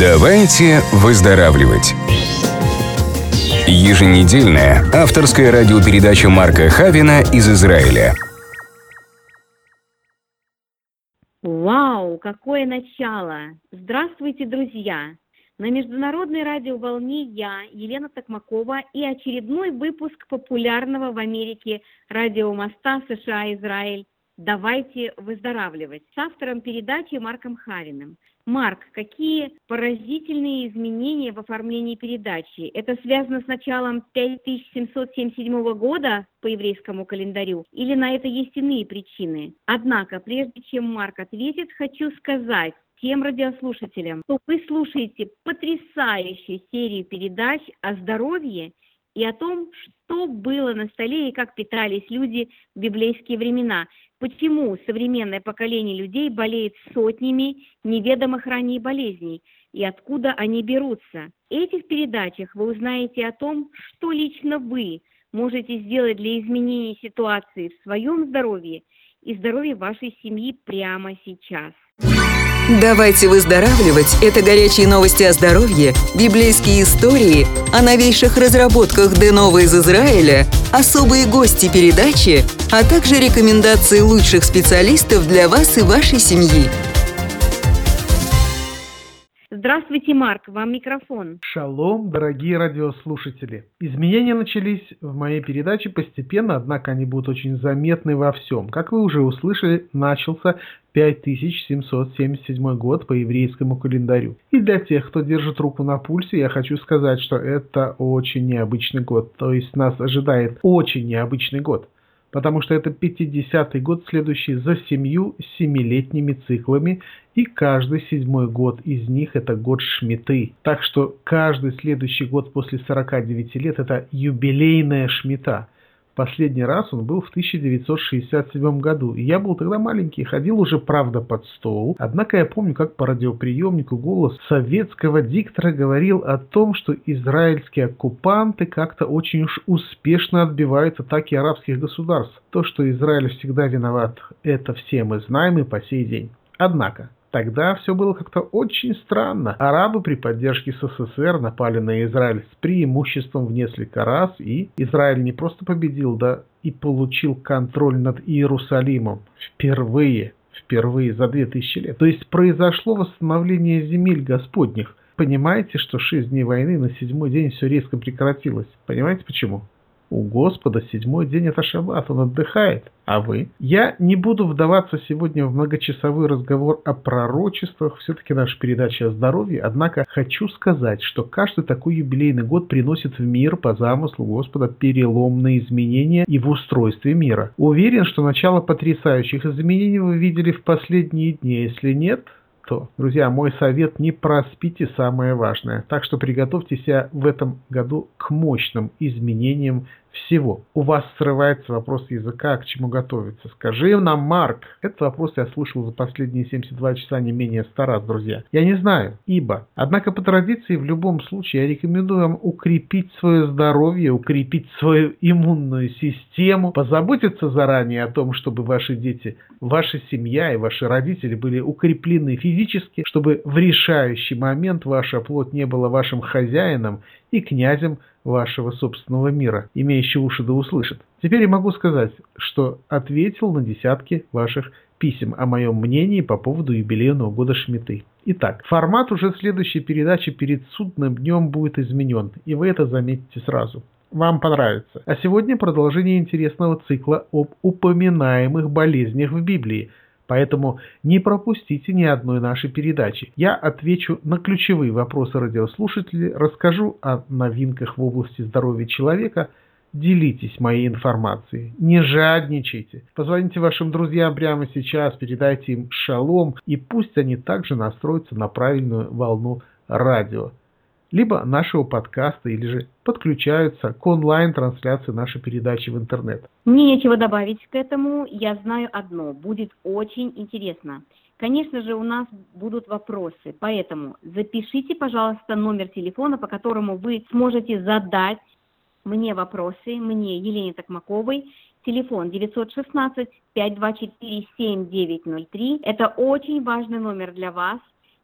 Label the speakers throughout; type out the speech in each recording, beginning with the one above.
Speaker 1: Давайте выздоравливать. Еженедельная авторская радиопередача Марка Хавина из Израиля.
Speaker 2: Вау, какое начало! Здравствуйте, друзья! На Международной радиоволне я, Елена Токмакова, и очередной выпуск популярного в Америке радиомоста США-Израиль «Давайте выздоравливать» с автором передачи Марком Хавиным. Марк, какие поразительные изменения в оформлении передачи? Это связано с началом 5777 года по еврейскому календарю или на это есть иные причины? Однако, прежде чем Марк ответит, хочу сказать, тем радиослушателям, что вы слушаете потрясающую серию передач о здоровье и о том, что было на столе и как питались люди в библейские времена. Почему современное поколение людей болеет сотнями неведомых ранее болезней и откуда они берутся. В этих передачах вы узнаете о том, что лично вы можете сделать для изменения ситуации в своем здоровье и здоровье вашей семьи прямо сейчас.
Speaker 3: Давайте выздоравливать – это горячие новости о здоровье, библейские истории, о новейших разработках Денова из Израиля, особые гости передачи, а также рекомендации лучших специалистов для вас и вашей семьи.
Speaker 2: Здравствуйте, Марк, вам микрофон.
Speaker 4: Шалом, дорогие радиослушатели. Изменения начались в моей передаче постепенно, однако они будут очень заметны во всем. Как вы уже услышали, начался 5777 год по еврейскому календарю. И для тех, кто держит руку на пульсе, я хочу сказать, что это очень необычный год. То есть нас ожидает очень необычный год потому что это 50-й год, следующий за семью семилетними циклами, и каждый седьмой год из них это год Шмиты. Так что каждый следующий год после 49 лет это юбилейная Шмита – Последний раз он был в 1967 году, и я был тогда маленький, ходил уже, правда, под стол. Однако я помню, как по радиоприемнику голос советского диктора говорил о том, что израильские оккупанты как-то очень уж успешно отбивают атаки арабских государств. То, что Израиль всегда виноват, это все мы знаем и по сей день. Однако, Тогда все было как-то очень странно. Арабы при поддержке СССР напали на Израиль с преимуществом в несколько раз, и Израиль не просто победил, да и получил контроль над Иерусалимом впервые, впервые за 2000 лет. То есть произошло восстановление земель Господних. Понимаете, что шесть дней войны на седьмой день все резко прекратилось? Понимаете почему? У Господа седьмой день это шаббат, он отдыхает. А вы? Я не буду вдаваться сегодня в многочасовой разговор о пророчествах, все-таки наша передача о здоровье, однако хочу сказать, что каждый такой юбилейный год приносит в мир по замыслу Господа переломные изменения и в устройстве мира. Уверен, что начало потрясающих изменений вы видели в последние дни, если нет, то, друзья, мой совет не проспите самое важное. Так что приготовьте себя в этом году к мощным изменениям всего. У вас срывается вопрос языка, к чему готовиться. Скажи нам, Марк. Этот вопрос я слушал за последние 72 часа не менее 100 раз, друзья. Я не знаю, ибо. Однако по традиции в любом случае я рекомендую вам укрепить свое здоровье, укрепить свою иммунную систему, позаботиться заранее о том, чтобы ваши дети, ваша семья и ваши родители были укреплены физически, чтобы в решающий момент ваша плоть не была вашим хозяином и князем вашего собственного мира, имеющий уши да услышит. Теперь я могу сказать, что ответил на десятки ваших писем о моем мнении по поводу юбилейного года Шмиты. Итак, формат уже следующей передачи перед судным днем будет изменен, и вы это заметите сразу. Вам понравится. А сегодня продолжение интересного цикла об упоминаемых болезнях в Библии – Поэтому не пропустите ни одной нашей передачи. Я отвечу на ключевые вопросы радиослушателей, расскажу о новинках в области здоровья человека, делитесь моей информацией, не жадничайте. Позвоните вашим друзьям прямо сейчас, передайте им шалом, и пусть они также настроятся на правильную волну радио либо нашего подкаста, или же подключаются к онлайн-трансляции нашей передачи в интернет.
Speaker 2: Мне нечего добавить к этому. Я знаю одно. Будет очень интересно. Конечно же, у нас будут вопросы, поэтому запишите, пожалуйста, номер телефона, по которому вы сможете задать мне вопросы, мне, Елене Токмаковой, телефон 916-524-7903. Это очень важный номер для вас,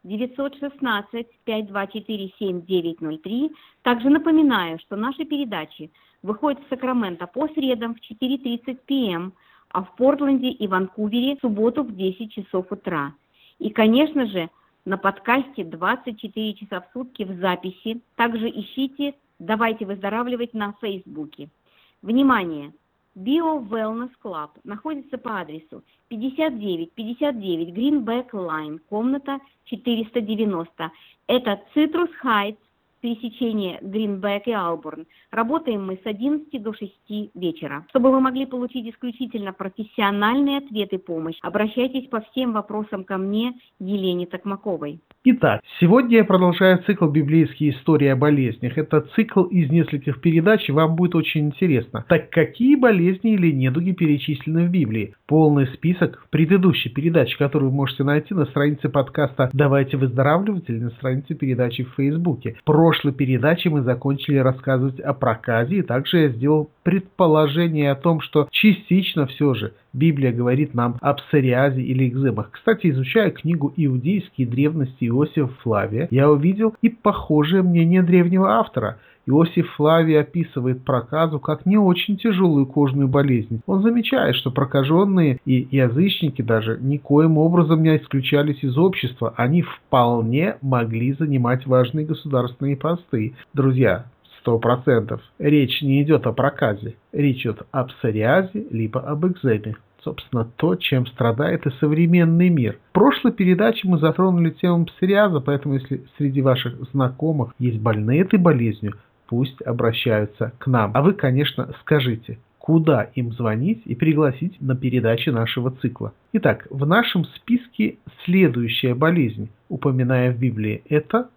Speaker 2: 916-524-7903. Также напоминаю, что наши передачи выходят в Сакраменто по средам в 4.30 п.м., а в Портленде и Ванкувере в субботу в 10 часов утра. И, конечно же, на подкасте 24 часа в сутки в записи. Также ищите «Давайте выздоравливать» на Фейсбуке. Внимание! Bio Wellness Club находится по адресу 5959 Greenback Line, комната 490. Это Citrus Heights, пересечение Гринбек и Алборн. Работаем мы с 11 до 6 вечера. Чтобы вы могли получить исключительно профессиональный ответ и помощь, обращайтесь по всем вопросам ко мне, Елене Токмаковой.
Speaker 4: Итак, сегодня я продолжаю цикл «Библейские истории о болезнях». Это цикл из нескольких передач, и вам будет очень интересно. Так какие болезни или недуги перечислены в Библии? Полный список в предыдущей передаче, которую вы можете найти на странице подкаста «Давайте выздоравливать» или на странице передачи в Фейсбуке. В прошлой передаче мы закончили рассказывать о проказе, и также я сделал предположение о том, что частично все же Библия говорит нам об псориазе или экземах. Кстати, изучая книгу «Иудейские древности» Иосифа Флавия, я увидел и похожее мнение древнего автора – Иосиф Флавий описывает проказу как не очень тяжелую кожную болезнь. Он замечает, что прокаженные и язычники даже никоим образом не исключались из общества. Они вполне могли занимать важные государственные посты. Друзья, сто процентов. Речь не идет о проказе. Речь идет об псориазе, либо об экземе. Собственно, то, чем страдает и современный мир. В прошлой передаче мы затронули тему псориаза, поэтому если среди ваших знакомых есть больные этой болезнью, пусть обращаются к нам. А вы, конечно, скажите, куда им звонить и пригласить на передачи нашего цикла. Итак, в нашем списке следующая болезнь, упоминая в Библии, это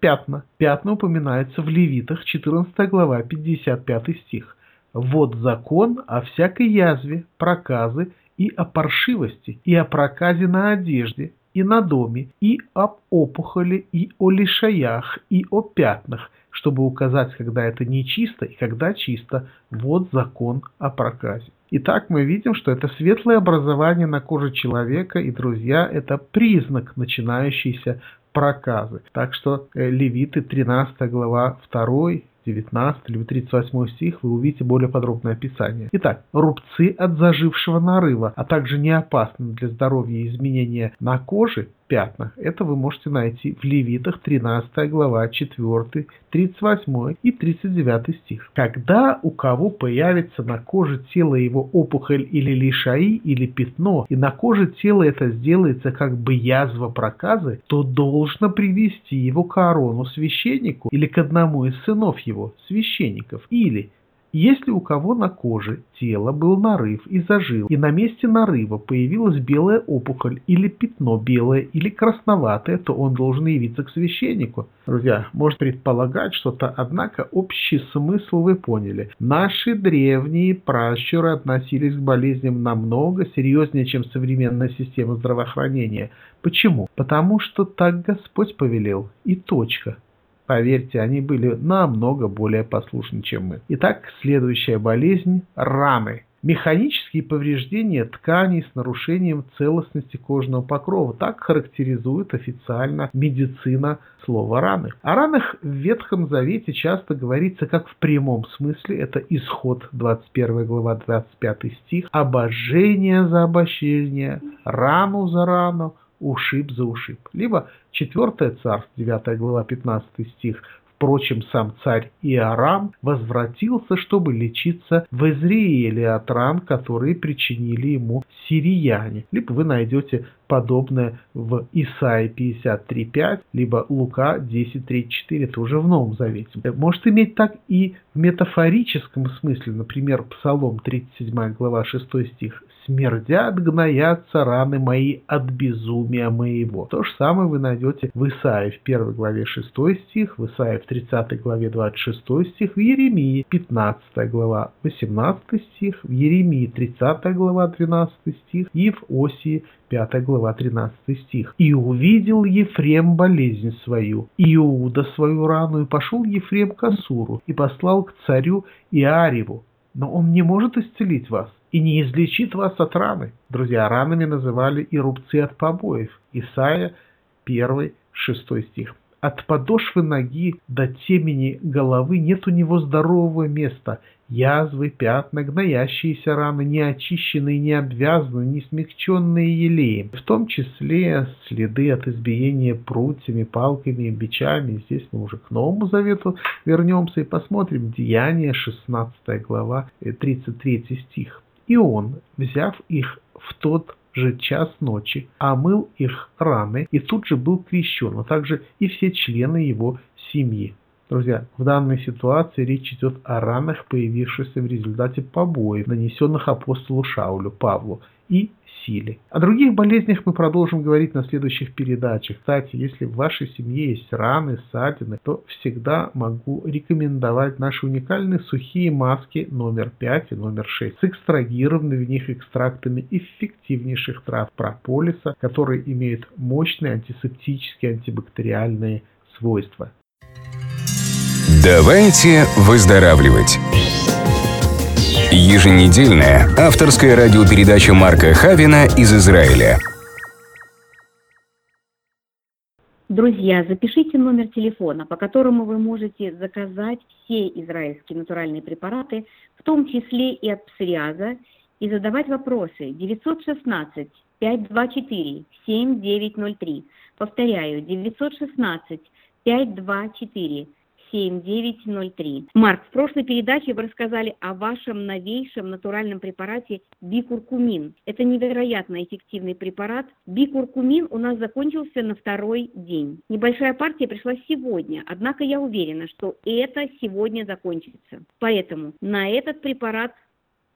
Speaker 4: пятна. Пятна упоминаются в Левитах, 14 глава, 55 стих. Вот закон о всякой язве, проказы и о паршивости, и о проказе на одежде, и на доме, и об опухоли, и о лишаях, и о пятнах, чтобы указать, когда это нечисто и когда чисто. Вот закон о проказе. Итак, мы видим, что это светлое образование на коже человека, и, друзья, это признак начинающейся проказы. Так что э, Левиты 13 глава 2 19 или 38 стих вы увидите более подробное описание. Итак, рубцы от зажившего нарыва, а также неопасные для здоровья изменения на коже пятнах. Это вы можете найти в Левитах 13 глава 4, 38 и 39 стих. Когда у кого появится на коже тела его опухоль или лишаи или пятно, и на коже тела это сделается как бы язва проказы, то должно привести его к Аарону священнику или к одному из сынов его, священников, или если у кого на коже тела был нарыв и зажил, и на месте нарыва появилась белая опухоль или пятно белое или красноватое, то он должен явиться к священнику. Друзья, может предполагать что-то, однако общий смысл вы поняли. Наши древние пращуры относились к болезням намного серьезнее, чем современная система здравоохранения. Почему? Потому что так Господь повелел. И точка. Поверьте, они были намного более послушны, чем мы. Итак, следующая болезнь – раны. Механические повреждения тканей с нарушением целостности кожного покрова. Так характеризует официально медицина слова раны. О ранах в Ветхом Завете часто говорится как в прямом смысле. Это исход 21 глава 25 стих. Обожение за обощение, рану за рану, ушиб за ушиб. Либо 4 царство, 9 глава, 15 стих, Впрочем, сам царь Иорам возвратился, чтобы лечиться в Израиле от ран, которые причинили ему сирияне. Либо вы найдете подобное в Исаии 53.5, либо Лука 10.34, это уже в Новом Завете. Может иметь так и в метафорическом смысле, например, Псалом 37 глава 6 стих «Смердят, гноятся раны мои от безумия моего». То же самое вы найдете в Исаии в 1 главе 6 стих, в Исаии в 30 главе 26 стих, в Еремии 15 глава 18 стих, в Еремии 30 глава 12 стих и в Осии 5 глава 13 стих. «И увидел Ефрем болезнь свою, и Иуда свою рану, и пошел Ефрем к Асуру, и послал к царю Иареву. Но он не может исцелить вас, и не излечит вас от раны». Друзья, ранами называли и рубцы от побоев. Исайя 1 шестой стих. От подошвы ноги до темени головы нет у него здорового места. Язвы, пятна, гноящиеся раны, не очищенные, не обвязанные, не смягченные елеем. В том числе следы от избиения прутьями, палками, бичами. Здесь мы уже к Новому Завету вернемся и посмотрим Деяние, 16 глава, 33 э, стих. И он, взяв их в тот же час ночи, омыл их раны и тут же был крещен, а также и все члены его семьи. Друзья, в данной ситуации речь идет о ранах, появившихся в результате побоев, нанесенных апостолу Шаулю, Павлу, и силе. О других болезнях мы продолжим говорить на следующих передачах. Кстати, если в вашей семье есть раны, ссадины, то всегда могу рекомендовать наши уникальные сухие маски номер 5 и номер 6 с экстрагированными в них экстрактами эффективнейших трав прополиса, которые имеют мощные антисептические антибактериальные свойства.
Speaker 1: Давайте выздоравливать. Еженедельная авторская радиопередача Марка Хавина из Израиля.
Speaker 2: Друзья, запишите номер телефона, по которому вы можете заказать все израильские натуральные препараты, в том числе и от псориаза, и задавать вопросы 916 524 7903. Повторяю, 916 524 7903. Марк, в прошлой передаче вы рассказали о вашем новейшем натуральном препарате бикуркумин. Это невероятно эффективный препарат. Бикуркумин у нас закончился на второй день. Небольшая партия пришла сегодня, однако я уверена, что это сегодня закончится. Поэтому на этот препарат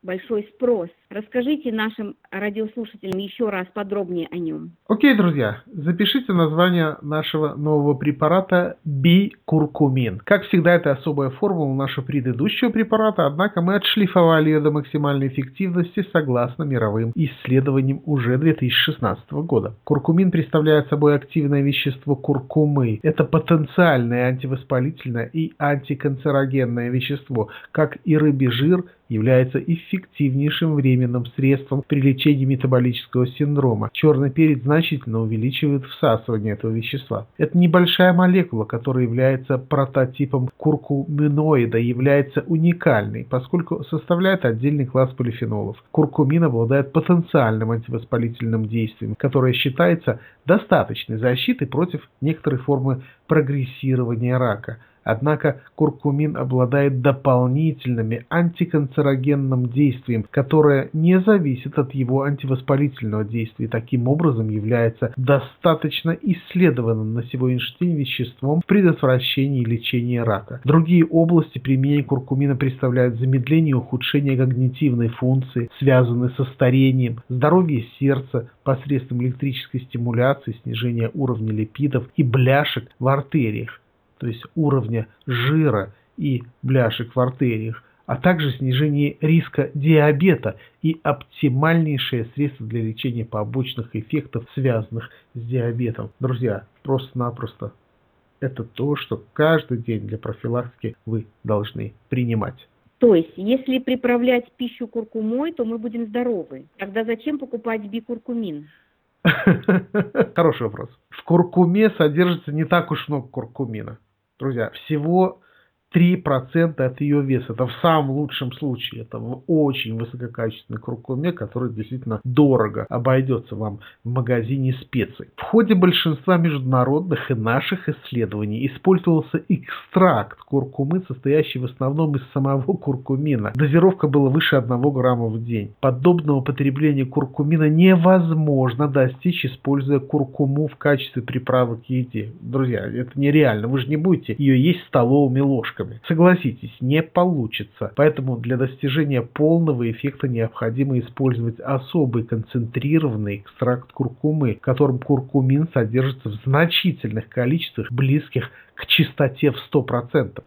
Speaker 2: большой спрос. Расскажите нашим радиослушателям еще раз подробнее о нем.
Speaker 4: Окей, друзья, запишите название нашего нового препарата бикуркумин. Как всегда, это особая формула нашего предыдущего препарата, однако мы отшлифовали ее до максимальной эффективности согласно мировым исследованиям уже 2016 года. Куркумин представляет собой активное вещество куркумы. Это потенциальное антивоспалительное и антиканцерогенное вещество, как и рыбий жир, является эффективнейшим временным средством при лечении метаболического синдрома. Черный перец значительно увеличивает всасывание этого вещества. Это небольшая молекула, которая является прототипом куркуминоида, является уникальной, поскольку составляет отдельный класс полифенолов. Куркумин обладает потенциальным антивоспалительным действием, которое считается достаточной защитой против некоторой формы прогрессирования рака – Однако куркумин обладает дополнительными антиканцерогенным действием, которое не зависит от его антивоспалительного действия таким образом является достаточно исследованным на сегодняшний день веществом в предотвращении и лечении рака. Другие области применения куркумина представляют замедление и ухудшение когнитивной функции, связанные со старением, здоровье сердца посредством электрической стимуляции, снижение уровня липидов и бляшек в артериях то есть уровня жира и бляшек в артериях, а также снижение риска диабета и оптимальнейшее средство для лечения побочных эффектов, связанных с диабетом. Друзья, просто-напросто это то, что каждый день для профилактики вы должны принимать.
Speaker 2: То есть, если приправлять пищу куркумой, то мы будем здоровы. Тогда зачем покупать бикуркумин?
Speaker 4: Хороший вопрос. В куркуме содержится не так уж много куркумина. Друзья, всего 3% от ее веса. Это в самом лучшем случае. Это очень высококачественной куркуме, который действительно дорого обойдется вам в магазине специй. В ходе большинства международных и наших исследований использовался экстракт куркумы, состоящий в основном из самого куркумина. Дозировка была выше 1 грамма в день. Подобного потребления куркумина невозможно достичь, используя куркуму в качестве приправы к еде. Друзья, это нереально. Вы же не будете ее есть столовыми ложками ошибками. Согласитесь, не получится. Поэтому для достижения полного эффекта необходимо использовать особый концентрированный экстракт куркумы, в котором куркумин содержится в значительных количествах, близких к чистоте в 100%.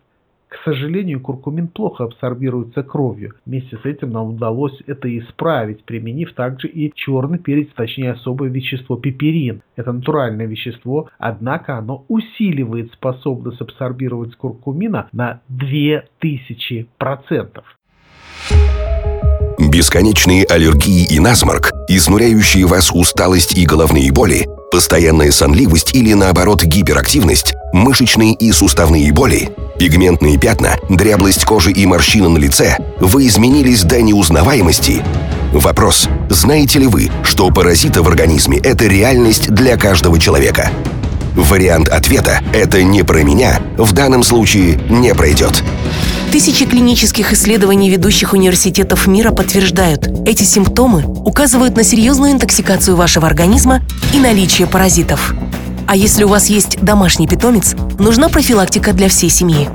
Speaker 4: К сожалению, куркумин плохо абсорбируется кровью. Вместе с этим нам удалось это исправить, применив также и черный перец, точнее особое вещество пеперин. Это натуральное вещество, однако оно усиливает способность абсорбировать куркумина на 2000%.
Speaker 5: Бесконечные аллергии и насморк, изнуряющие вас усталость и головные боли, постоянная сонливость или наоборот гиперактивность, мышечные и суставные боли, пигментные пятна, дряблость кожи и морщины на лице, вы изменились до неузнаваемости. Вопрос, знаете ли вы, что паразиты в организме – это реальность для каждого человека? Вариант ответа «это не про меня» в данном случае не пройдет.
Speaker 6: Тысячи клинических исследований ведущих университетов мира подтверждают, эти симптомы указывают на серьезную интоксикацию вашего организма и наличие паразитов. А если у вас есть домашний питомец, нужна профилактика для всей семьи.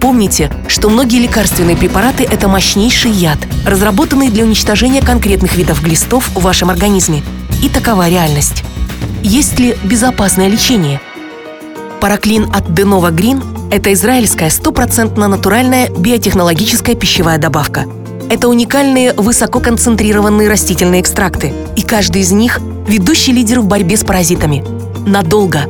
Speaker 6: Помните, что многие лекарственные препараты – это мощнейший яд, разработанный для уничтожения конкретных видов глистов в вашем организме. И такова реальность. Есть ли безопасное лечение? Параклин от Denova Green – это израильская стопроцентно натуральная биотехнологическая пищевая добавка. Это уникальные высококонцентрированные растительные экстракты, и каждый из них – ведущий лидер в борьбе с паразитами. Надолго.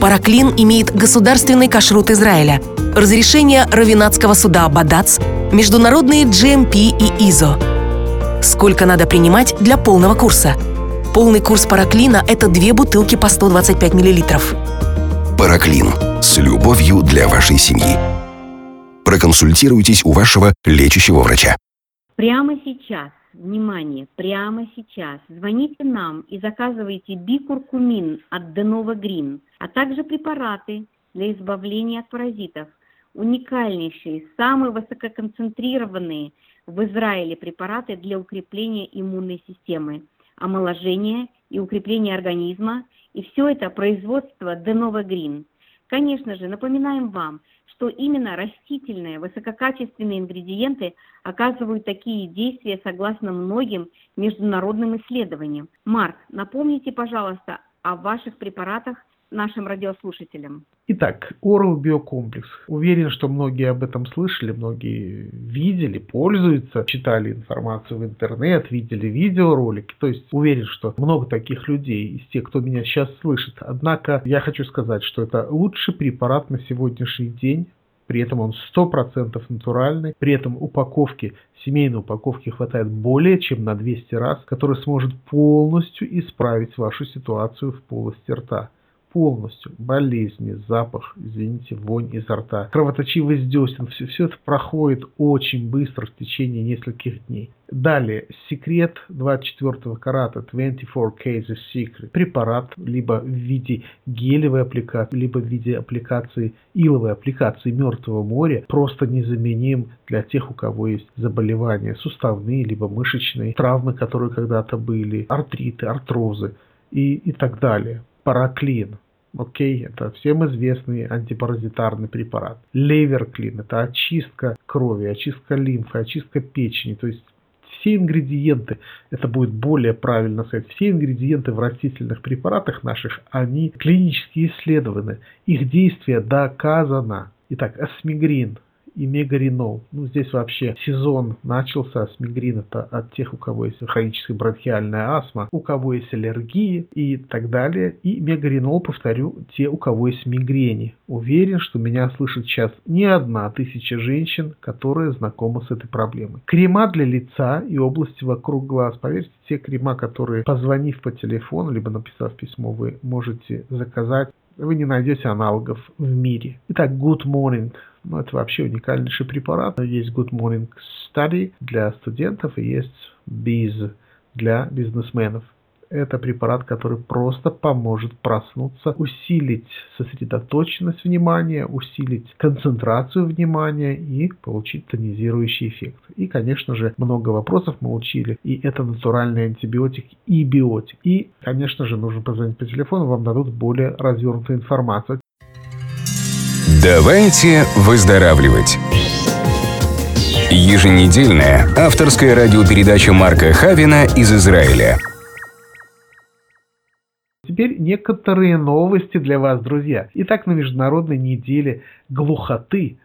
Speaker 6: Параклин имеет государственный кашрут Израиля, разрешение Равинатского суда Абадац, международные GMP и ISO. Сколько надо принимать для полного курса – Полный курс параклина – это две бутылки по 125 миллилитров.
Speaker 5: Параклин. С любовью для вашей семьи. Проконсультируйтесь у вашего лечащего врача.
Speaker 2: Прямо сейчас, внимание, прямо сейчас звоните нам и заказывайте бикуркумин от Denova Green, а также препараты для избавления от паразитов. Уникальнейшие, самые высококонцентрированные в Израиле препараты для укрепления иммунной системы – омоложение и укрепление организма, и все это производство Denova Green. Конечно же, напоминаем вам, что именно растительные высококачественные ингредиенты оказывают такие действия согласно многим международным исследованиям. Марк, напомните, пожалуйста, о ваших препаратах нашим радиослушателям.
Speaker 4: Итак, Oral биокомплекс. Уверен, что многие об этом слышали, многие видели, пользуются, читали информацию в интернет, видели видеоролики. То есть уверен, что много таких людей из тех, кто меня сейчас слышит. Однако я хочу сказать, что это лучший препарат на сегодняшний день при этом он 100% натуральный, при этом упаковки, семейной упаковки хватает более чем на 200 раз, который сможет полностью исправить вашу ситуацию в полости рта полностью. Болезни, запах, извините, вонь изо рта, кровоточивость десен. Все, все это проходит очень быстро в течение нескольких дней. Далее, секрет 24 карата, 24K The Secret. Препарат либо в виде гелевой аппликации, либо в виде аппликации, иловой аппликации Мертвого моря, просто незаменим для тех, у кого есть заболевания суставные, либо мышечные, травмы, которые когда-то были, артриты, артрозы и, и так далее параклин. Окей, это всем известный антипаразитарный препарат. Леверклин – это очистка крови, очистка лимфы, очистка печени. То есть все ингредиенты, это будет более правильно сказать, все ингредиенты в растительных препаратах наших, они клинически исследованы. Их действие доказано. Итак, асмигрин – и мегаринол. Ну, здесь вообще сезон начался с мигрин. Это от тех, у кого есть хроническая бронхиальная астма, у кого есть аллергии и так далее. И мегаринол, повторю, те, у кого есть мигрени. Уверен, что меня слышит сейчас не одна тысяча женщин, которые знакомы с этой проблемой. Крема для лица и области вокруг глаз. Поверьте, те крема, которые, позвонив по телефону, либо написав письмо, вы можете заказать, вы не найдете аналогов в мире. Итак, Good Morning. Ну, это вообще уникальнейший препарат. Есть Good Morning Study для студентов и есть Biz для бизнесменов. Это препарат, который просто поможет проснуться, усилить сосредоточенность внимания, усилить концентрацию внимания и получить тонизирующий эффект. И, конечно же, много вопросов мы учили. И это натуральный антибиотик и биотик. И, конечно же, нужно позвонить по телефону, вам дадут более развернутую информацию.
Speaker 1: Давайте выздоравливать. Еженедельная авторская радиопередача Марка Хавина из Израиля –
Speaker 4: Теперь некоторые новости для вас, друзья. Итак, на Международной неделе глухоты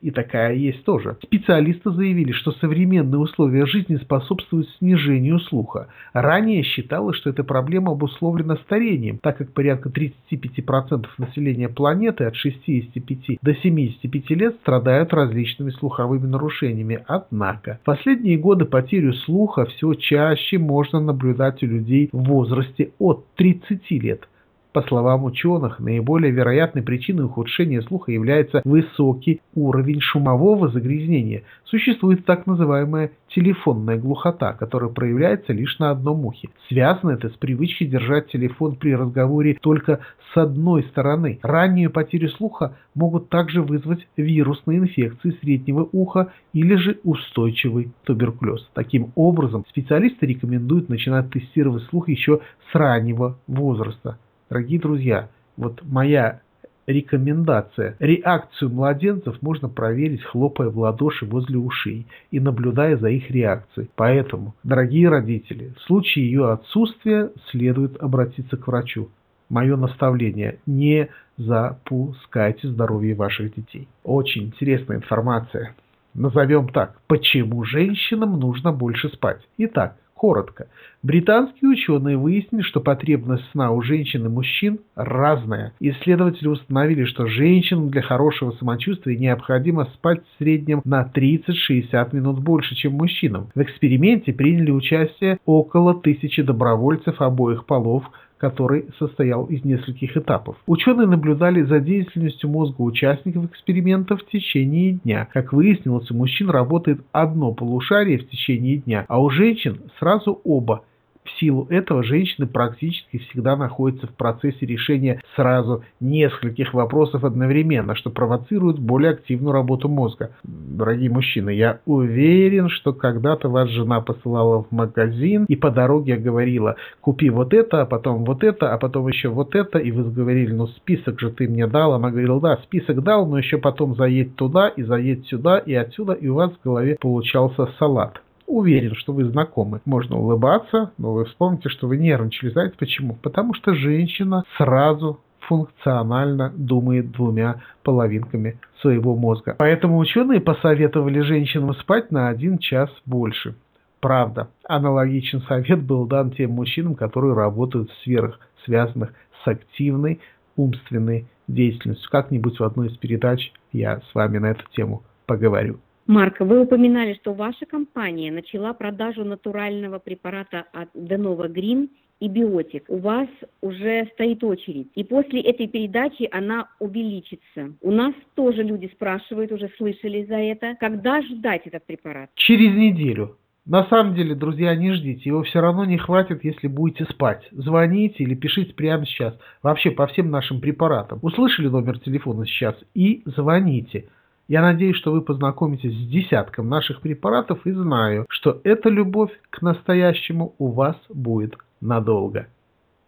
Speaker 4: И такая есть тоже. Специалисты заявили, что современные условия жизни способствуют снижению слуха. Ранее считалось, что эта проблема обусловлена старением, так как порядка 35% населения планеты от 65 до 75 лет страдают различными слуховыми нарушениями. Однако, в последние годы потерю слуха все чаще можно наблюдать у людей в возрасте от 30 лет – по словам ученых, наиболее вероятной причиной ухудшения слуха является высокий уровень шумового загрязнения. Существует так называемая телефонная глухота, которая проявляется лишь на одном ухе. Связано это с привычкой держать телефон при разговоре только с одной стороны. Раннюю потерю слуха могут также вызвать вирусные инфекции среднего уха или же устойчивый туберкулез. Таким образом, специалисты рекомендуют начинать тестировать слух еще с раннего возраста. Дорогие друзья, вот моя рекомендация. Реакцию младенцев можно проверить, хлопая в ладоши возле ушей и наблюдая за их реакцией. Поэтому, дорогие родители, в случае ее отсутствия следует обратиться к врачу. Мое наставление – не запускайте здоровье ваших детей. Очень интересная информация. Назовем так. Почему женщинам нужно больше спать? Итак, Коротко. Британские ученые выяснили, что потребность сна у женщин и мужчин разная. Исследователи установили, что женщинам для хорошего самочувствия необходимо спать в среднем на 30-60 минут больше, чем мужчинам. В эксперименте приняли участие около тысячи добровольцев обоих полов, который состоял из нескольких этапов. Ученые наблюдали за деятельностью мозга участников эксперимента в течение дня. Как выяснилось, у мужчин работает одно полушарие в течение дня, а у женщин сразу оба – в силу этого женщины практически всегда находятся в процессе решения сразу нескольких вопросов одновременно, что провоцирует более активную работу мозга. Дорогие мужчины, я уверен, что когда-то вас жена посылала в магазин и по дороге говорила, купи вот это, а потом вот это, а потом еще вот это, и вы говорили, ну список же ты мне дал, она говорила, да, список дал, но еще потом заедь туда и заедь сюда и отсюда, и у вас в голове получался салат. Уверен, что вы знакомы. Можно улыбаться, но вы вспомните, что вы нервничали. Знаете почему? Потому что женщина сразу функционально думает двумя половинками своего мозга. Поэтому ученые посоветовали женщинам спать на один час больше. Правда, аналогичный совет был дан тем мужчинам, которые работают в сферах, связанных с активной умственной деятельностью. Как-нибудь в одной из передач я с вами на эту тему поговорю.
Speaker 2: Марк, вы упоминали, что ваша компания начала продажу натурального препарата от Denova Green и биотик. У вас уже стоит очередь. И после этой передачи она увеличится. У нас тоже люди спрашивают, уже слышали за это, когда ждать этот препарат?
Speaker 4: Через неделю. На самом деле, друзья, не ждите, его все равно не хватит, если будете спать. Звоните или пишите прямо сейчас. Вообще по всем нашим препаратам. Услышали номер телефона сейчас и звоните. Я надеюсь, что вы познакомитесь с десятком наших препаратов и знаю, что эта любовь к настоящему у вас будет надолго.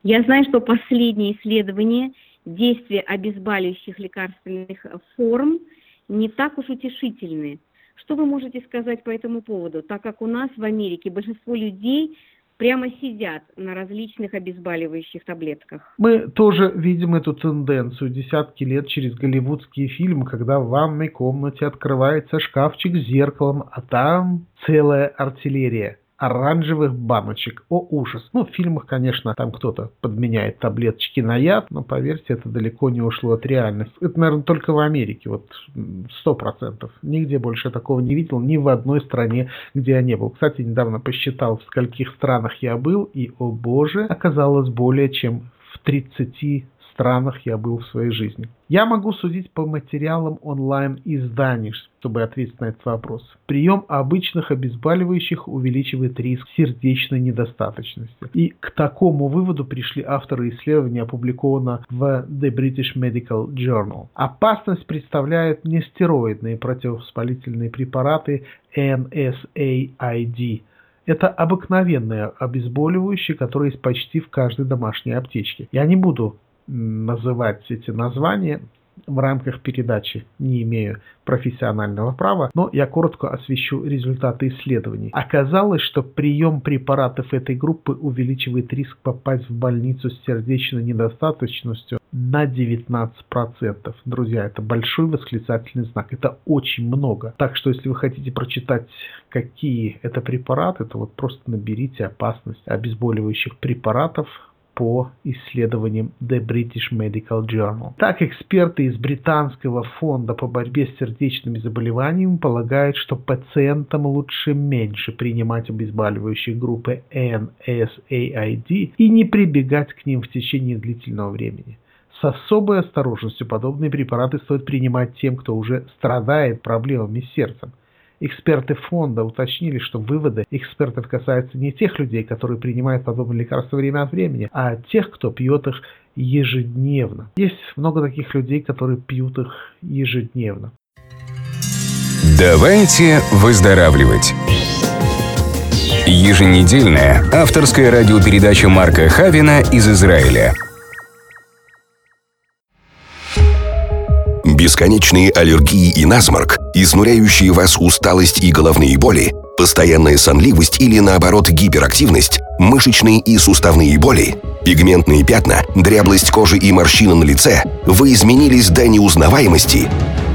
Speaker 2: Я знаю, что последние исследования действия обезболивающих лекарственных форм не так уж утешительны. Что вы можете сказать по этому поводу, так как у нас в Америке большинство людей прямо сидят на различных обезболивающих таблетках.
Speaker 4: Мы тоже видим эту тенденцию десятки лет через голливудские фильмы, когда в ванной комнате открывается шкафчик с зеркалом, а там целая артиллерия оранжевых баночек. О, ужас. Ну, в фильмах, конечно, там кто-то подменяет таблеточки на яд, но, поверьте, это далеко не ушло от реальности. Это, наверное, только в Америке, вот сто процентов. Нигде больше такого не видел, ни в одной стране, где я не был. Кстати, недавно посчитал, в скольких странах я был, и, о боже, оказалось более чем в 30 странах я был в своей жизни. Я могу судить по материалам онлайн-изданий, чтобы ответить на этот вопрос. Прием обычных обезболивающих увеличивает риск сердечной недостаточности. И к такому выводу пришли авторы исследования, опубликованного в The British Medical Journal. Опасность представляют нестероидные противовоспалительные препараты NSAID, это обыкновенные обезболивающие, которые есть почти в каждой домашней аптечке. Я не буду называть эти названия. в рамках передачи не имею профессионального права, но я коротко освещу результаты исследований. Оказалось, что прием препаратов этой группы увеличивает риск попасть в больницу с сердечной недостаточностью на 19%. Друзья, это большой восклицательный знак. Это очень много. Так что, если вы хотите прочитать, какие это препараты, то вот просто наберите опасность обезболивающих препаратов по исследованиям The British Medical Journal. Так, эксперты из Британского фонда по борьбе с сердечными заболеваниями полагают, что пациентам лучше меньше принимать обезболивающие группы NSAID и не прибегать к ним в течение длительного времени. С особой осторожностью подобные препараты стоит принимать тем, кто уже страдает проблемами с сердцем. Эксперты фонда уточнили, что выводы экспертов касаются не тех людей, которые принимают подобные лекарства время от времени, а тех, кто пьет их ежедневно. Есть много таких людей, которые пьют их ежедневно.
Speaker 1: Давайте выздоравливать. Еженедельная авторская радиопередача Марка Хавина из Израиля –
Speaker 5: бесконечные аллергии и насморк, изнуряющие вас усталость и головные боли, постоянная сонливость или наоборот гиперактивность, мышечные и суставные боли, пигментные пятна, дряблость кожи и морщины на лице, вы изменились до неузнаваемости.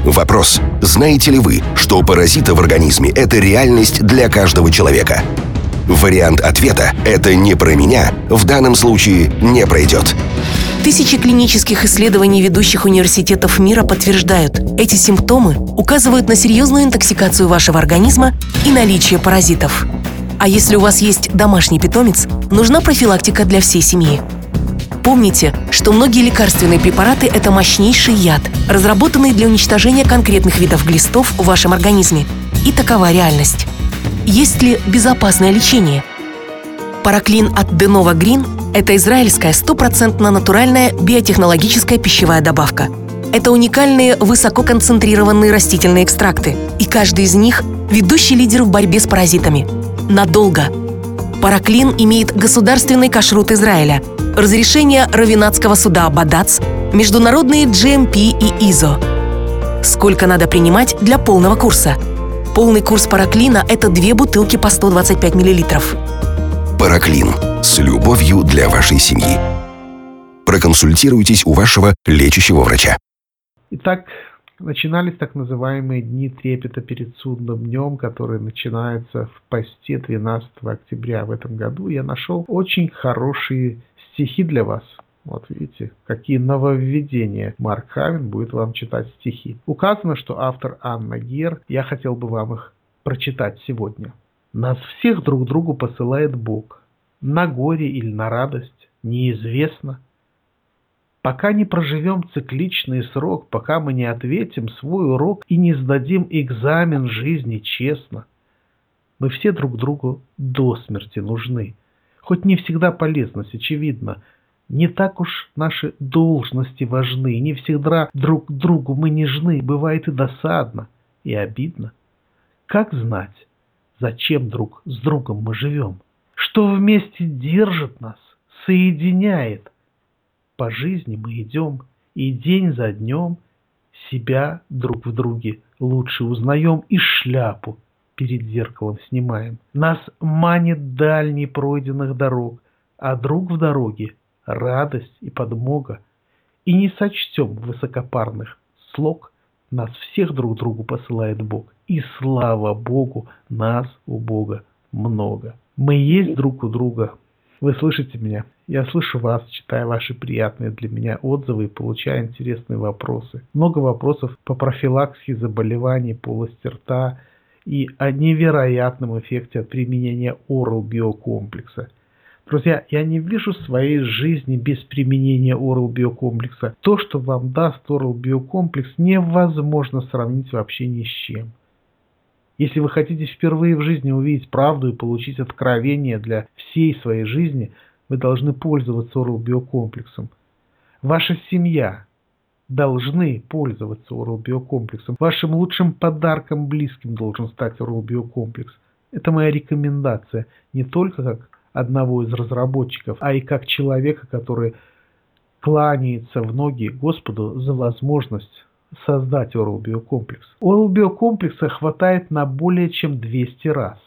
Speaker 5: Вопрос, знаете ли вы, что паразиты в организме – это реальность для каждого человека? Вариант ответа «это не про меня» в данном случае не пройдет.
Speaker 6: Тысячи клинических исследований ведущих университетов мира подтверждают, эти симптомы указывают на серьезную интоксикацию вашего организма и наличие паразитов. А если у вас есть домашний питомец, нужна профилактика для всей семьи. Помните, что многие лекарственные препараты – это мощнейший яд, разработанный для уничтожения конкретных видов глистов в вашем организме. И такова реальность. Есть ли безопасное лечение? Параклин от Denova Green это израильская стопроцентно натуральная биотехнологическая пищевая добавка. Это уникальные высококонцентрированные растительные экстракты, и каждый из них – ведущий лидер в борьбе с паразитами. Надолго. Параклин имеет государственный кашрут Израиля, разрешение Равинатского суда Бадац, международные GMP и ISO. Сколько надо принимать для полного курса? Полный курс параклина – это две бутылки по 125 миллилитров.
Speaker 5: Параклин с любовью для вашей семьи. Проконсультируйтесь у вашего лечащего врача.
Speaker 4: Итак, начинались так называемые дни трепета перед судным днем, которые начинаются в посте 12 октября в этом году. Я нашел очень хорошие стихи для вас. Вот видите, какие нововведения Марк Хавин будет вам читать стихи. Указано, что автор Анна Гер, я хотел бы вам их прочитать сегодня. Нас всех друг другу посылает Бог. На горе или на радость, неизвестно. Пока не проживем цикличный срок, пока мы не ответим свой урок и не сдадим экзамен жизни честно, мы все друг другу до смерти нужны. Хоть не всегда полезность, очевидно, не так уж наши должности важны, не всегда друг другу мы нежны, бывает и досадно, и обидно. Как знать, Зачем друг с другом мы живем? Что вместе держит нас, соединяет? По жизни мы идем, и день за днем себя друг в друге лучше узнаем и шляпу перед зеркалом снимаем. Нас манит дальний пройденных дорог, а друг в дороге радость и подмога. И не сочтем высокопарных слог, нас всех друг другу посылает Бог. И слава Богу, нас у Бога много. Мы есть друг у друга. Вы слышите меня? Я слышу вас, читая ваши приятные для меня отзывы и получая интересные вопросы. Много вопросов по профилаксии заболеваний полости рта и о невероятном эффекте от применения Oral биокомплекса. Друзья, я не вижу своей жизни без применения Oral биокомплекса. То, что вам даст Oral биокомплекс, невозможно сравнить вообще ни с чем. Если вы хотите впервые в жизни увидеть правду и получить откровение для всей своей жизни, вы должны пользоваться Oral биокомплексом. Ваша семья должны пользоваться Oral биокомплексом. Вашим лучшим подарком близким должен стать Oral биокомплекс. Это моя рекомендация не только как одного из разработчиков, а и как человека, который кланяется в ноги Господу за возможность создать Oral Биокомплекс. Oral Биокомплекса хватает на более чем 200 раз.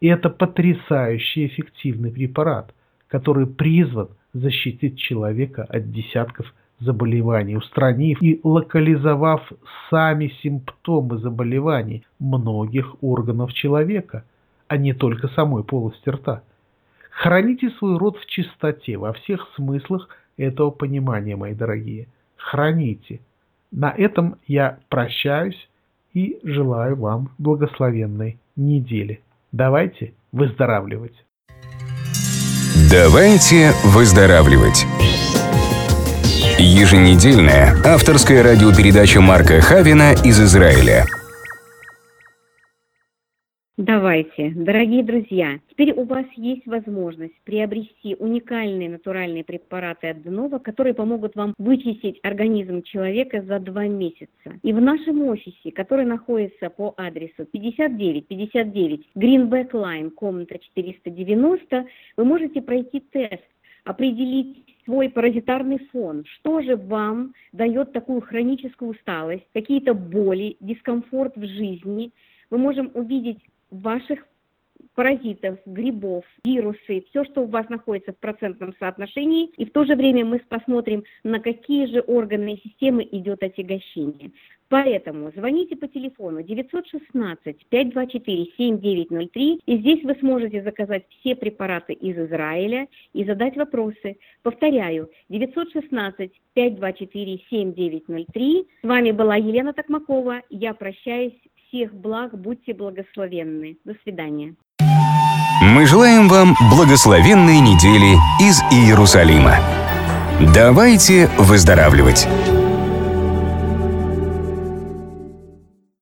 Speaker 4: И это потрясающий эффективный препарат, который призван защитить человека от десятков заболеваний, устранив и локализовав сами симптомы заболеваний многих органов человека, а не только самой полости рта. Храните свой рот в чистоте во всех смыслах этого понимания, мои дорогие. Храните. На этом я прощаюсь и желаю вам благословенной недели. Давайте выздоравливать.
Speaker 1: Давайте выздоравливать. Еженедельная авторская радиопередача Марка Хавина из Израиля.
Speaker 2: Давайте, дорогие друзья, теперь у вас есть возможность приобрести уникальные натуральные препараты от Денова, которые помогут вам вычистить организм человека за два месяца. И в нашем офисе, который находится по адресу 5959 Greenback Line, комната 490, вы можете пройти тест, определить свой паразитарный фон. Что же вам дает такую хроническую усталость, какие-то боли, дискомфорт в жизни? Мы можем увидеть ваших паразитов, грибов, вирусы, все, что у вас находится в процентном соотношении. И в то же время мы посмотрим, на какие же органы и системы идет отягощение. Поэтому звоните по телефону 916-524-7903, и здесь вы сможете заказать все препараты из Израиля и задать вопросы. Повторяю, 916-524-7903. С вами была Елена Токмакова. Я прощаюсь всех благ, будьте благословенны. До свидания.
Speaker 1: Мы желаем вам благословенной недели из Иерусалима. Давайте выздоравливать!